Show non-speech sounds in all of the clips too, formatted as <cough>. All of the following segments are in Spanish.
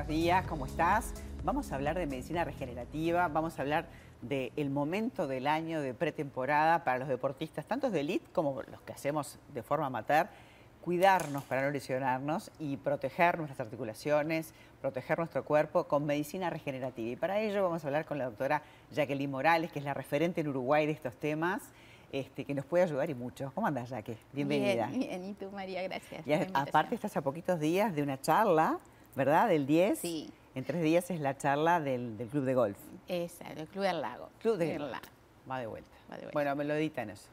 buenos días, ¿cómo estás? Vamos a hablar de medicina regenerativa, vamos a hablar del momento del año de pretemporada para los deportistas, tanto de elite como los que hacemos de forma amateur, cuidarnos para no lesionarnos y proteger nuestras articulaciones, proteger nuestro cuerpo con medicina regenerativa. Y para ello vamos a hablar con la doctora Jacqueline Morales, que es la referente en Uruguay de estos temas. Este, que nos puede ayudar y mucho. ¿Cómo andas, Jaque? Bienvenida. Bien, bien, y tú, María, gracias. Y aparte estás a poquitos días de una charla, ¿verdad? Del 10. Sí. En tres días es la charla del, Club de Golf. Exacto, el Club del Lago. Club del Lago. Va de, vuelta. Va de vuelta. Bueno, me lo editan eso.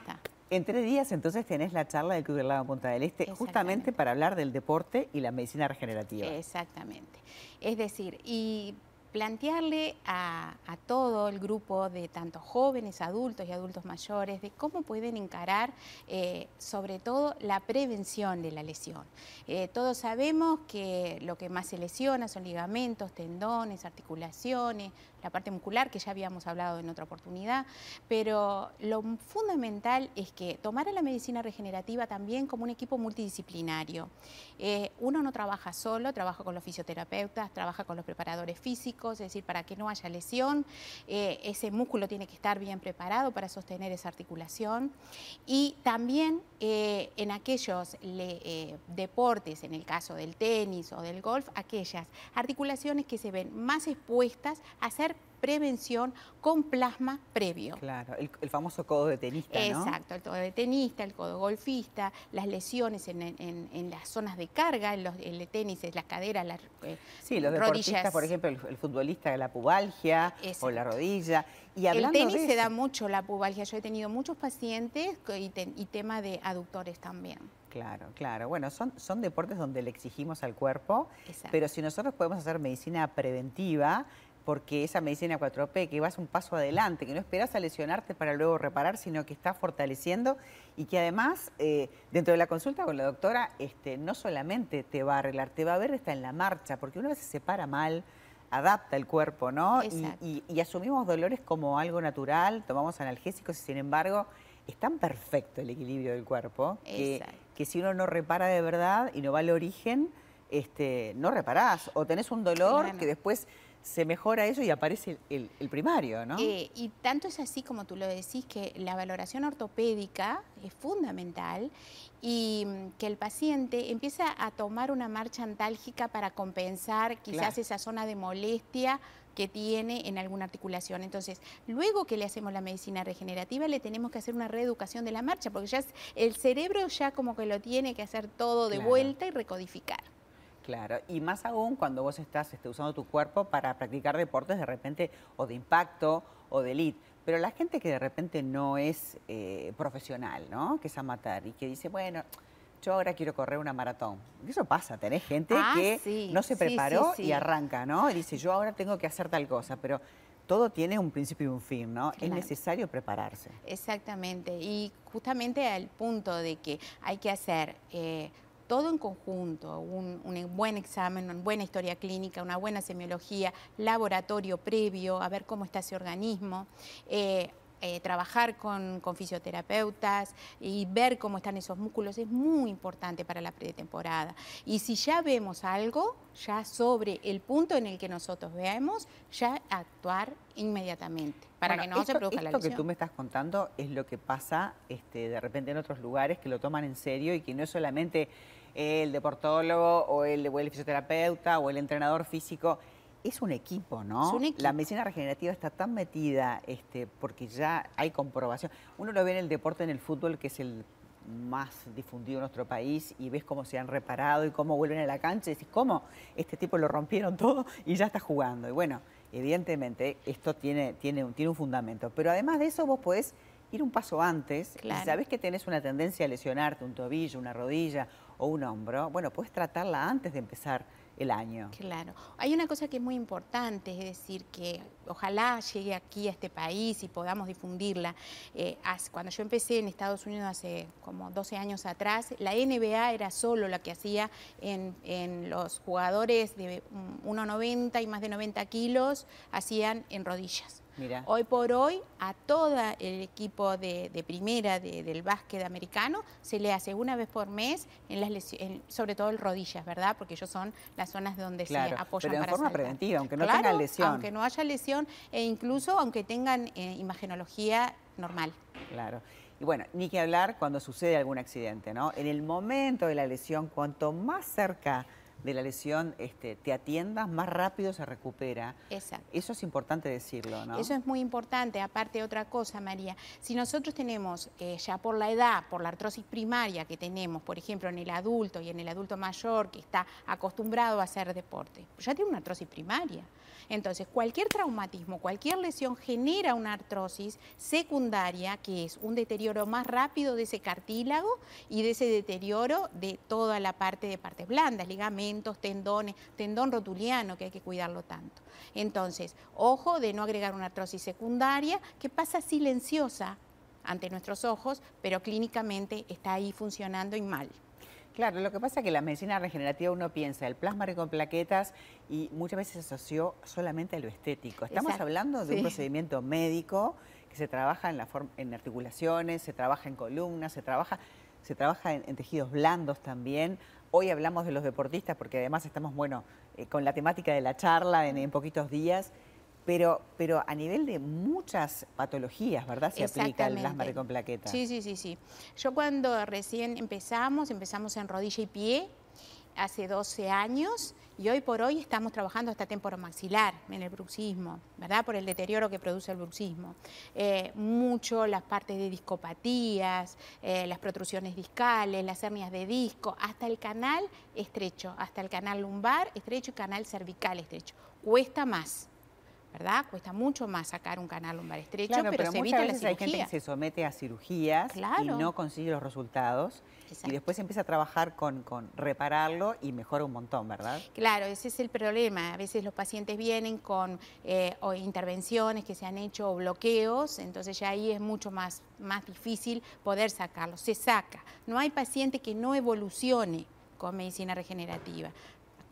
Está. En tres días entonces tenés la charla del Club del Lago Punta del Este, justamente para hablar del deporte y la medicina regenerativa. Exactamente. Es decir, y plantearle a, todo el grupo de tanto jóvenes, adultos y adultos mayores de cómo pueden encarar eh, sobre todo la prevención de la lesión. Eh, todos sabemos que lo que más se lesiona son ligamentos, tendones, articulaciones, la parte muscular que ya habíamos hablado en otra oportunidad, pero lo fundamental es que tomar a la medicina regenerativa también como un equipo multidisciplinario. Eh, uno no trabaja solo, trabaja con los fisioterapeutas, trabaja con los preparadores físicos, es decir, para que no haya lesión, eh, ese músculo tiene que estar bien preparado para sostener esa articulación y también eh, en aquellos deportes, en el caso del tenis o del golf, aquellas articulaciones que se ven más expuestas a ser prevención con plasma previo. Claro, el, famoso codo de tenista, ¿no? Exacto, el codo de tenista, el codo golfista, las lesiones en, las zonas de carga, en los, el tenis, las caderas, las eh, Sí, los deportistas, por ejemplo, el, futbolista, la pubalgia o la rodilla. Y el tenis se da mucho la pubalgia. Yo he tenido muchos pacientes y, y tema de aductores también. Claro, claro. Bueno, son, son deportes donde le exigimos al cuerpo, pero si nosotros podemos hacer medicina preventiva, porque esa medicina 4P, que vas un paso adelante, que no esperas a lesionarte para luego reparar, sino que está fortaleciendo y que además, eh, dentro de la consulta con la doctora, este, no solamente te va a arreglar, te va a ver está en la marcha, porque una vez se para mal, adapta el cuerpo, ¿no? Y, y, asumimos dolores como algo natural, tomamos analgésicos y sin embargo es tan perfecto el equilibrio del cuerpo que, que, si uno no repara de verdad y no va al origen, este, no reparás. O tenés un dolor que después se mejora eso y aparece el, primario, ¿no? Eh, y tanto es así como tú lo decís, que la valoración ortopédica es fundamental y mm, que el paciente empieza a tomar una marcha antálgica para compensar quizás esa zona de molestia que tiene en alguna articulación. Entonces, luego que le hacemos la medicina regenerativa, le tenemos que hacer una reeducación de la marcha, porque ya el cerebro ya como que lo tiene que hacer todo de vuelta y recodificar. Claro, y más aún cuando vos estás este, usando tu cuerpo para practicar deportes de repente o de impacto o de elite. Pero la gente que de repente no es eh, profesional, ¿no? Que es amateur y que dice, bueno, yo ahora quiero correr una maratón. Eso pasa, tenés gente ah, que no se preparó y arranca, ¿no? Y dice, yo ahora tengo que hacer tal cosa, pero todo tiene un principio y un fin, ¿no? Es necesario prepararse. Exactamente, y justamente al punto de que hay que hacer eh, todo en conjunto, un, buen examen, una buena historia clínica, una buena semiología, laboratorio previo, a ver cómo está ese organismo. Eh, eh, trabajar con, fisioterapeutas y ver cómo están esos músculos es muy importante para la pretemporada. Y si ya vemos algo, ya sobre el punto en el que nosotros veamos, ya actuar inmediatamente para que no se produzca la lesión. Esto que tú me estás contando es lo que pasa este, de repente en otros lugares que lo toman en serio y que no es solamente el deportólogo o el, el fisioterapeuta o el entrenador físico. Es un equipo, ¿no? La medicina regenerativa está tan metida este, porque ya hay comprobación. Uno lo ve en el deporte, en el fútbol, que es el más difundido en nuestro país y ves cómo se han reparado y cómo vuelven a la cancha y decís, ¿cómo? Este tipo lo rompieron todo y ya está jugando. Y bueno, evidentemente esto tiene, tiene, tiene un fundamento. Pero además de eso vos podés ir un paso antes y sabés que tenés una tendencia a lesionarte, un tobillo, una rodilla o un hombro, bueno, puedes tratarla antes de empezar el año. Claro. Hay una cosa que es muy importante, es decir, que ojalá llegue aquí a este país y podamos difundirla. Eh, cuando yo empecé en Estados Unidos hace como 12 años atrás, la NBA era solo la que hacía en, en los jugadores de 1,90 y más de 90 kilos, hacían en rodillas Hoy por hoy a todo el equipo de, primera del básquet americano se le hace una vez por mes, en las sobre todo en rodillas, ¿verdad? Porque ellos son las zonas donde se apoyan pero en forma preventiva, aunque no tengan lesión. aunque no haya lesión e incluso aunque tengan eh, imagenología normal. Claro. Y bueno, ni que hablar cuando sucede algún accidente, ¿no? En el momento de la lesión, cuanto más cerca de la lesión este, te atiendas, más rápido se recupera. Exacto. Eso es importante decirlo, ¿no? Eso es muy importante. Aparte, otra cosa, María, si nosotros tenemos eh, ya por la edad, por la artrosis primaria que tenemos, por ejemplo, en el adulto y en el adulto mayor que está acostumbrado a hacer deporte, pues ya tiene una artrosis primaria. Entonces, cualquier traumatismo, cualquier lesión genera una artrosis secundaria, que es un deterioro más rápido de ese cartílago y de ese deterioro de toda la parte de partes blandas, ligamentos, tendones, tendón rotuliano, que hay que cuidarlo tanto. Entonces, ojo de no agregar una artrosis secundaria que pasa silenciosa ante nuestros ojos, pero clínicamente está ahí funcionando y mal. Claro, lo que pasa es que la medicina regenerativa uno piensa el plasma con plaquetas y muchas veces se asoció solamente a lo estético. Estamos hablando de un procedimiento médico que se trabaja en, la en articulaciones, se trabaja en columnas, se trabaja, se trabaja en, tejidos blandos también. Hoy hablamos de los deportistas porque además estamos, bueno, eh, con la temática de la charla en poquitos días. Pero, pero a nivel de muchas patologías, ¿verdad? Se aplica el plasma con plaquetas. Sí, sí, sí, sí. Yo cuando recién empezamos, empezamos en rodilla y pie, hace 12 años, y hoy por hoy estamos trabajando hasta maxilar en el bruxismo, ¿verdad? Por el deterioro que produce el bruxismo. Eh, mucho las partes de discopatías, eh, las protrusiones discales, las hernias de disco, hasta el canal estrecho, hasta el canal lumbar estrecho y canal cervical estrecho. Cuesta más ¿verdad? Cuesta mucho más sacar un canal lumbar estrecho, pero, se evita la cirugía. Hay gente que se somete a cirugías y no consigue los resultados y después empieza a trabajar con, repararlo y mejora un montón, ¿verdad? Claro, ese es el problema. A veces los pacientes vienen con eh, intervenciones que se han hecho o bloqueos, entonces ya ahí es mucho más, más difícil poder sacarlo. Se saca. No hay paciente que no evolucione con medicina regenerativa.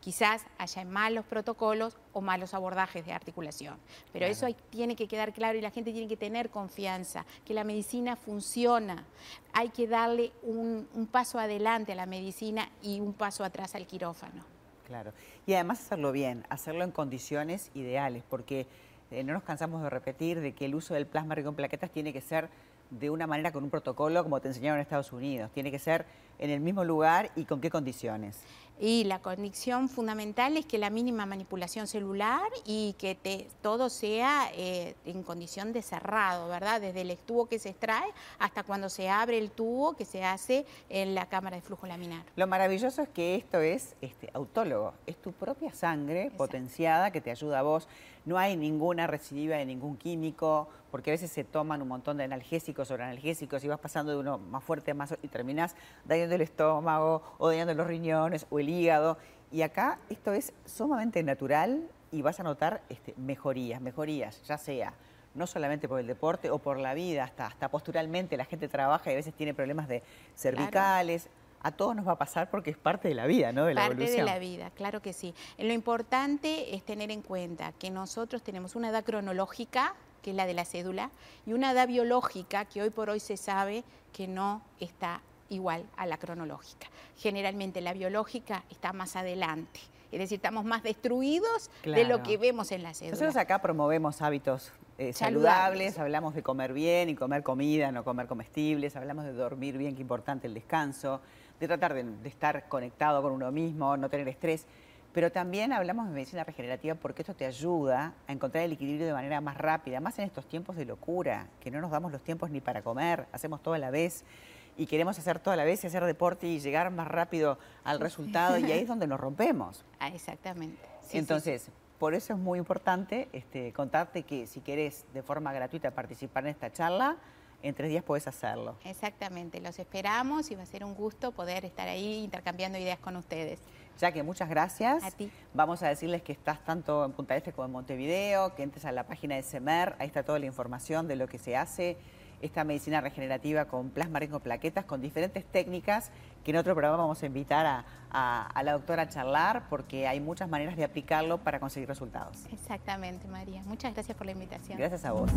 Quizás haya malos protocolos o malos abordajes de articulación, pero eso tiene que quedar claro y la gente tiene que tener confianza, que la medicina funciona. Hay que darle un, paso adelante a la medicina y un paso atrás al quirófano. Claro, y además hacerlo bien, hacerlo en condiciones ideales, porque eh, no nos cansamos de repetir de que el uso del plasma rico en plaquetas tiene que ser de una manera con un protocolo como te enseñaron en Estados Unidos. Tiene que ser en el mismo lugar y con qué condiciones. Y la condición fundamental es que la mínima manipulación celular y que todo sea eh, en condición de cerrado, ¿verdad? Desde el tubo que se extrae hasta cuando se abre el tubo que se hace en la cámara de flujo laminar. Lo maravilloso es que esto es este, autólogo, es tu propia sangre potenciada que te ayuda a vos. No hay ninguna recidiva de ningún químico, porque a veces se toman un montón de analgésicos o analgésicos y vas pasando de uno más fuerte a más y terminás dañando el estómago o dañando los riñones o el hígado. Y acá esto es sumamente natural y vas a notar este, mejorías, mejorías, ya sea no solamente por el deporte o por la vida, hasta, hasta posturalmente la gente trabaja y a veces tiene problemas de cervicales. A todos nos va a pasar porque es parte de la vida, ¿no? De la parte de la vida, claro que sí. Lo importante es tener en cuenta que nosotros tenemos una edad cronológica que es la de la cédula, y una edad biológica que hoy por hoy se sabe que no está igual a la cronológica. Generalmente la biológica está más adelante, es decir, estamos más destruidos de lo que vemos en la cédula. Nosotros acá promovemos hábitos eh, saludables, hablamos de comer bien y comer comida, no comer comestibles, hablamos de dormir bien, que importante el descanso, de tratar de estar conectado con uno mismo, no tener estrés. Pero también hablamos de medicina regenerativa porque esto te ayuda a encontrar el equilibrio de manera más rápida, más en estos tiempos de locura, que no nos damos los tiempos ni para comer, hacemos todo a la vez y queremos hacer todo a la vez y hacer deporte y llegar más rápido al resultado y ahí es donde nos rompemos. <laughs> Ah, exactamente. Entonces, por eso es muy importante este, contarte que si querés de forma gratuita participar en esta charla, en tres días puedes hacerlo. Exactamente, los esperamos y va a ser un gusto poder estar ahí intercambiando ideas con ustedes. Ya que muchas gracias. A ti. Vamos a decirles que estás tanto en Punta Este como en Montevideo, que entres a la página de SEMER, ahí está toda la información de lo que se hace esta medicina regenerativa con plasma rico plaquetas, con diferentes técnicas que en otro programa vamos a invitar a, a la doctora a charlar porque hay muchas maneras de aplicarlo para conseguir resultados. Exactamente, María. Muchas gracias por la invitación. Gracias a vos.